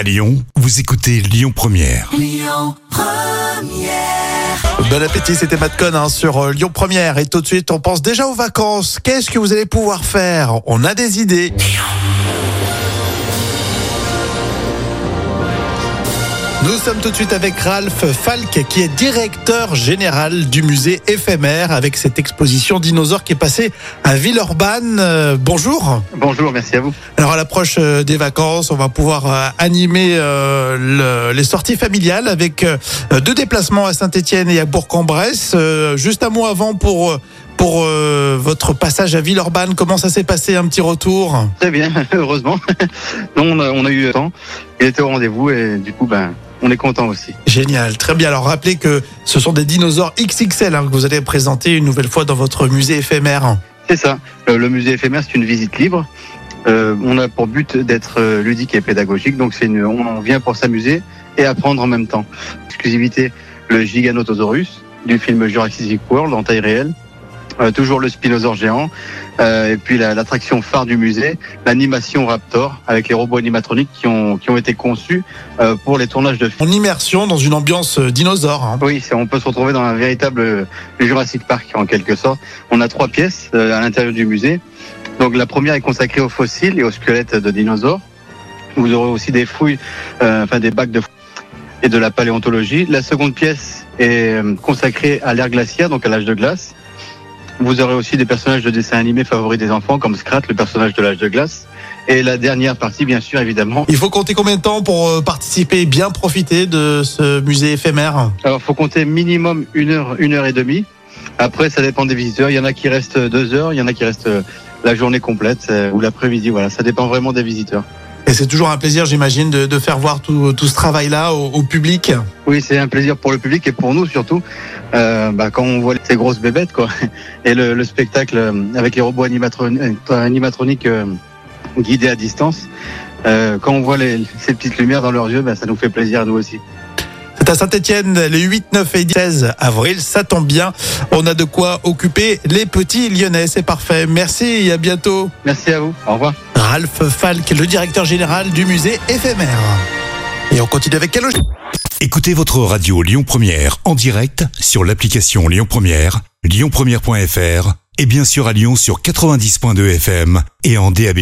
À Lyon, vous écoutez Lyon Première. Bon appétit, c'était Matt Cohn, hein, sur euh, Lyon Première. Et tout de suite, on pense déjà aux vacances. Qu'est-ce que vous allez pouvoir faire? On a des idées. Nous sommes tout de suite avec Ralph Falk, qui est directeur général du musée éphémère, avec cette exposition dinosaure qui est passée à Villeurbanne. Euh, bonjour. Bonjour, merci à vous. Alors à l'approche euh, des vacances, on va pouvoir euh, animer euh, le- les sorties familiales avec euh, deux déplacements à Saint-Étienne et à Bourg-en-Bresse. Juste un mois avant pour pour euh, votre passage à Villeurbanne, comment ça s'est passé Un petit retour? Très bien, heureusement. Non, on a, on a eu le temps. Il était au rendez-vous et du coup, ben, on est content aussi. Génial, très bien. Alors rappelez que ce sont des dinosaures XXL hein, que vous allez présenter une nouvelle fois dans votre musée éphémère. C'est ça. Euh, Le musée éphémère, c'est une visite libre. Euh, on a pour but d'être ludique et pédagogique. Donc, c'est une, on vient pour s'amuser et apprendre en même temps. Exclusivité, le Giganotosaurus du film Jurassic World en taille réelle. Euh, toujours le spinosaure géant. Euh, et puis la- l'attraction phare du musée, l'animation Raptor avec les robots animatroniques qui ont, qui ont été conçus euh, pour les tournages de films. En immersion dans une ambiance dinosaure. hein. Oui, on peut se retrouver dans un véritable Jurassic Park en quelque sorte. On a trois pièces à l'intérieur du musée. Donc la première est consacrée aux fossiles et aux squelettes de dinosaures. Vous aurez aussi des fouilles, euh, enfin des bacs de fouilles et de la paléontologie. La seconde pièce est consacrée à l'ère glaciaire, donc à l'âge de glace. Vous aurez aussi des personnages de dessins animés favoris des enfants, comme Scrat, le personnage de l'âge de glace. Et la dernière partie, bien sûr, évidemment, Il faut compter combien de temps pour euh, participer et bien profiter de ce musée éphémère? Alors, faut compter minimum une heure, une heure et demie. Après, ça dépend des visiteurs. Il y en a qui restent deux heures, il y en a qui restent euh, la journée complète euh, ou l'après-midi. Voilà, ça dépend vraiment des visiteurs. Et c'est toujours un plaisir, j'imagine, de, faire voir tout, ce travail-là au, public. Oui, c'est un plaisir pour le public et pour nous surtout. Euh, bah, quand on voit ces grosses bébêtes, quoi, et le, le spectacle euh, avec les robots euh, animatroniques guidés à distance. quand on voit ces petites lumières dans leurs yeux, bah, ça nous fait plaisir à nous aussi. À Saint-Etienne, les 8, 9 et 16 avril. Ça tombe bien. On a de quoi occuper les petits lyonnais. C'est parfait. Merci et à bientôt. Merci à vous. Au revoir. Ralph Falk, le directeur général du musée éphémère. Et on continue avec Calogé. Écoutez votre radio Lyon Première en direct sur l'application Lyon Première, lyonpremière.fr et bien sûr à Lyon sur 90.2 FM et en DAB+.